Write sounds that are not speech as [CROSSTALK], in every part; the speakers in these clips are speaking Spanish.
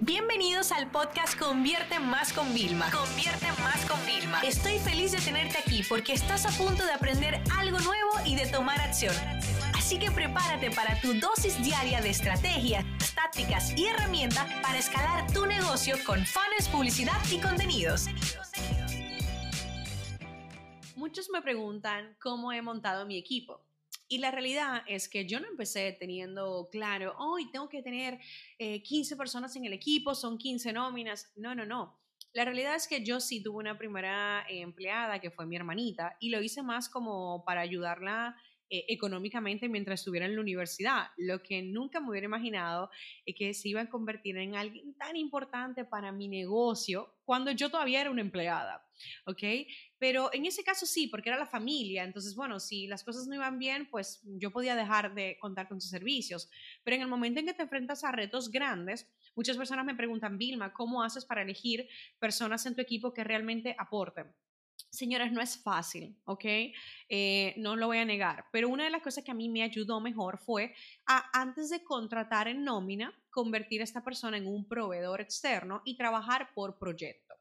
Bienvenidos al podcast Convierte Más con Vilma. Convierte Más con Vilma. Estoy feliz de tenerte aquí porque estás a punto de aprender algo nuevo y de tomar acción. Así que prepárate para tu dosis diaria de estrategias, tácticas y herramientas para escalar tu negocio con fans, publicidad y contenidos. Muchos me preguntan cómo he montado mi equipo. Y la realidad es que yo no empecé teniendo claro, hoy tengo que tener 15 eh, personas en el equipo, son 15 nóminas. No, no, no. La realidad es que yo sí tuve una primera empleada que fue mi hermanita y lo hice más como para ayudarla eh, económicamente mientras estuviera en la universidad. Lo que nunca me hubiera imaginado es que se iba a convertir en alguien tan importante para mi negocio cuando yo todavía era una empleada, ¿ok? Pero en ese caso sí, porque era la familia. Entonces, bueno, si las cosas no iban bien, pues yo podía dejar de contar con sus servicios. Pero en el momento en que te enfrentas a retos grandes, muchas personas me preguntan, Vilma, ¿cómo haces para elegir personas en tu equipo que realmente aporten? Señores, no es fácil, ¿ok? Eh, no lo voy a negar, pero una de las cosas que a mí me ayudó mejor fue a, antes de contratar en nómina, convertir a esta persona en un proveedor externo y trabajar por proyecto.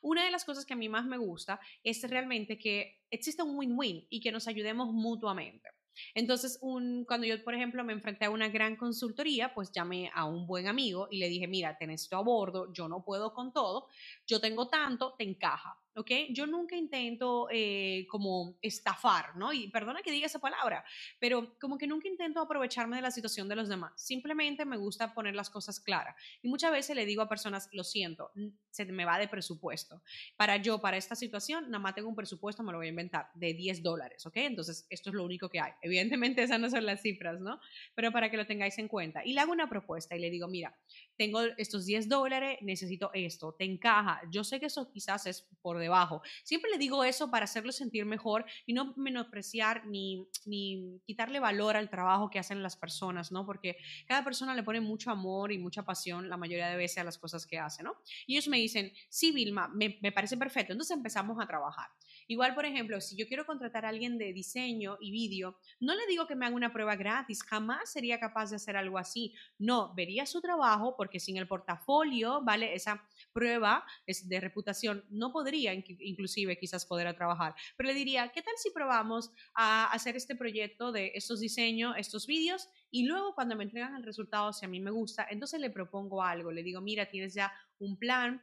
Una de las cosas que a mí más me gusta es realmente que existe un win-win y que nos ayudemos mutuamente. Entonces, cuando yo, por ejemplo, me enfrenté a una gran consultoría, pues llamé a un buen amigo y le dije, mira, tenés esto a bordo, yo no puedo con todo, yo tengo tanto, te encaja. ¿ok? Yo nunca intento eh, como estafar, ¿no? Y perdona que diga esa palabra, pero como que nunca intento aprovecharme de la situación de los demás. Simplemente me gusta poner las cosas claras. Y muchas veces le digo a personas, lo siento, se me va de presupuesto. Para yo, para esta situación, nada más tengo un presupuesto, me lo voy a inventar, de 10 dólares, ¿ok? Entonces, esto es lo único que hay. Evidentemente, [LAUGHS] esas no son las cifras, ¿no? Pero para que lo tengáis en cuenta. Y le hago una propuesta y le digo, mira, tengo estos 10 dólares, necesito esto, te encaja. Yo sé que eso quizás es por debajo. Siempre le digo eso para hacerlo sentir mejor y no menospreciar ni, ni quitarle valor al trabajo que hacen las personas, ¿no? Porque cada persona le pone mucho amor y mucha pasión la mayoría de veces a las cosas que hace, ¿no? Y ellos me dicen, sí, Vilma, me, me parece perfecto. Entonces empezamos a trabajar. Igual, por ejemplo, si yo quiero contratar a alguien de diseño y vídeo, no le digo que me haga una prueba gratis, jamás sería capaz de hacer algo así. No, vería su trabajo porque sin el portafolio, ¿vale? Esa prueba de reputación no podría inclusive quizás poder trabajar. Pero le diría, ¿qué tal si probamos a hacer este proyecto de estos diseños, estos vídeos? Y luego cuando me entregan el resultado, si a mí me gusta, entonces le propongo algo. Le digo, mira, tienes ya un plan,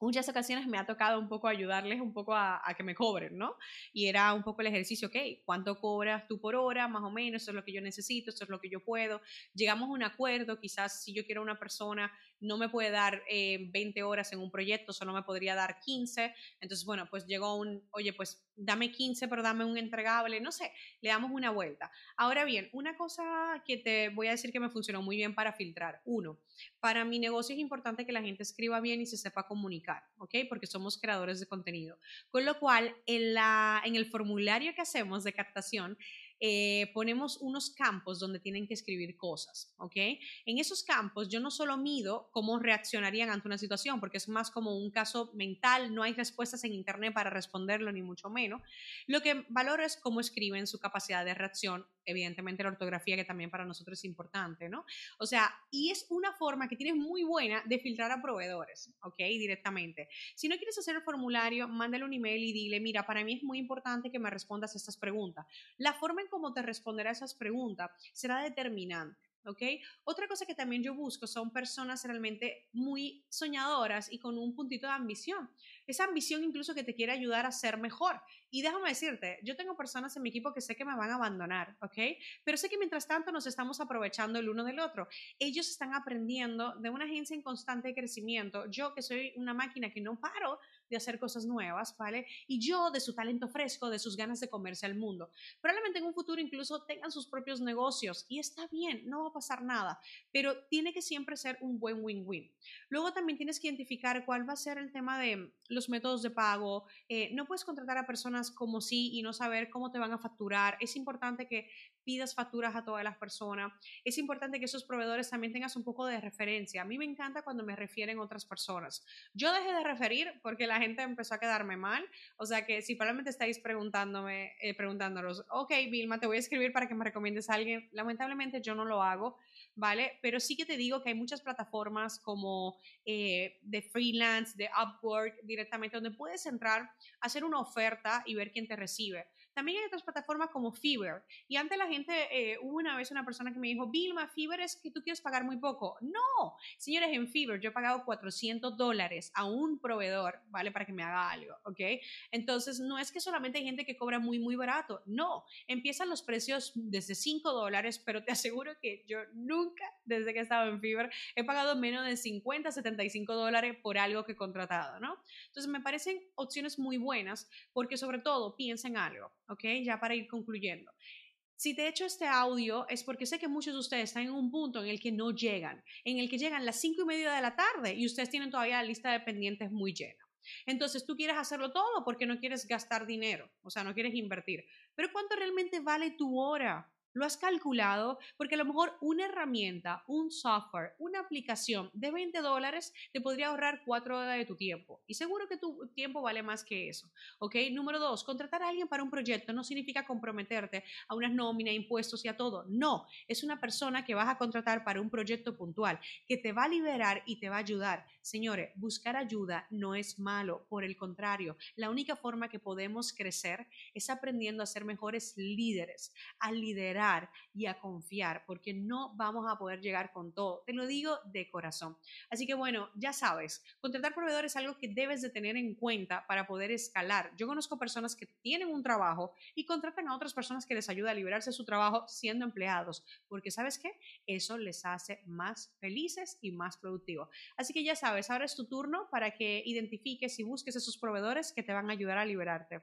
muchas ocasiones me ha tocado un poco ayudarles un poco a, que me cobren, ¿no? Y era un poco el ejercicio, ok, ¿cuánto cobras tú por hora? Más o menos, eso es lo que yo necesito, eso es lo que yo puedo. Llegamos a un acuerdo, quizás si yo quiero una persona, no me puede dar 20 eh, horas en un proyecto, solo me podría dar 15. Entonces, bueno, pues llegó un, oye, pues dame 15, pero dame un entregable, no sé, le damos una vuelta. Ahora bien, una cosa que te voy a decir que me funcionó muy bien para filtrar. Uno, para mi negocio es importante que la gente escriba bien y se sepa comunicar, Porque somos creadores de contenido. Con lo cual, en, la, en el formulario que hacemos de captación, eh, ponemos unos campos donde tienen que escribir cosas, ¿ok? En esos campos yo no solo mido cómo reaccionarían ante una situación, porque es más como un caso mental, no hay respuestas en Internet para responderlo, ni mucho menos. Lo que valoro es cómo escriben su capacidad de reacción, evidentemente la ortografía que también para nosotros es importante, ¿no? O sea, y es una forma que tienes muy buena de filtrar a proveedores, ¿ok? Directamente. Si no quieres hacer el formulario, mándale un email y dile, mira, para mí es muy importante que me respondas estas preguntas. La forma en cómo te responderá esas preguntas será determinante. ¿ok? Otra cosa que también yo busco son personas realmente muy soñadoras y con un puntito de ambición. Esa ambición incluso que te quiere ayudar a ser mejor. Y déjame decirte, yo tengo personas en mi equipo que sé que me van a abandonar, ¿ok? Pero sé que mientras tanto nos estamos aprovechando el uno del otro. Ellos están aprendiendo de una agencia en constante crecimiento. Yo que soy una máquina que no paro de hacer cosas nuevas, ¿vale? Y yo de su talento fresco, de sus ganas de comerse al mundo. Probablemente en un futuro incluso tengan sus propios negocios y está bien, no va a pasar nada, pero tiene que siempre ser un buen win-win. Luego también tienes que identificar cuál va a ser el tema de los métodos de pago. Eh, no puedes contratar a personas como sí y no saber cómo te van a facturar. Es importante que pidas facturas a todas las personas. Es importante que esos proveedores también tengas un poco de referencia. A mí me encanta cuando me refieren otras personas. Yo dejé de referir porque la gente empezó a quedarme mal. O sea que si probablemente estáis preguntándome, eh, preguntándolos, ok, Vilma, te voy a escribir para que me recomiendes a alguien. Lamentablemente yo no lo hago ¿vale? Pero sí que te digo que hay muchas plataformas como eh, de freelance, de Upwork directamente, donde puedes entrar, hacer una oferta y ver quién te recibe. También hay otras plataformas como Fiverr. Y antes la gente, eh, hubo una vez una persona que me dijo, Vilma, Fiverr es que tú quieres pagar muy poco. No, señores, en Fiverr yo he pagado 400 dólares a un proveedor, ¿vale? Para que me haga algo, ¿ok? Entonces, no es que solamente hay gente que cobra muy, muy barato. No, empiezan los precios desde 5 dólares, pero te [LAUGHS] aseguro que yo nunca, desde que he estado en Fiverr, he pagado menos de 50, 75 dólares por algo que he contratado, ¿no? Entonces, me parecen opciones muy buenas porque sobre todo piensa en algo. ¿Ok? Ya para ir concluyendo. Si te he hecho este audio es porque sé que muchos de ustedes están en un punto en el que no llegan, en el que llegan las cinco y media de la tarde y ustedes tienen todavía la lista de pendientes muy llena. Entonces tú quieres hacerlo todo porque no quieres gastar dinero, o sea, no quieres invertir. Pero ¿cuánto realmente vale tu hora? ¿Lo has calculado? Porque a lo mejor una herramienta, un software, una aplicación de 20 dólares te podría ahorrar 4 horas de tu tiempo. Y seguro que tu tiempo vale más que eso. ¿Ok? Número dos, contratar a alguien para un proyecto no significa comprometerte a unas nóminas, impuestos y a todo. No, es una persona que vas a contratar para un proyecto puntual, que te va a liberar y te va a ayudar. Señores, buscar ayuda no es malo, por el contrario, la única forma que podemos crecer es aprendiendo a ser mejores líderes, a liderar y a confiar, porque no vamos a poder llegar con todo. Te lo digo de corazón. Así que bueno, ya sabes, contratar proveedores es algo que debes de tener en cuenta para poder escalar. Yo conozco personas que tienen un trabajo y contratan a otras personas que les ayuda a liberarse de su trabajo siendo empleados, porque sabes qué, eso les hace más felices y más productivos. Así que ya sabes, ahora es tu turno para que identifiques y busques esos proveedores que te van a ayudar a liberarte.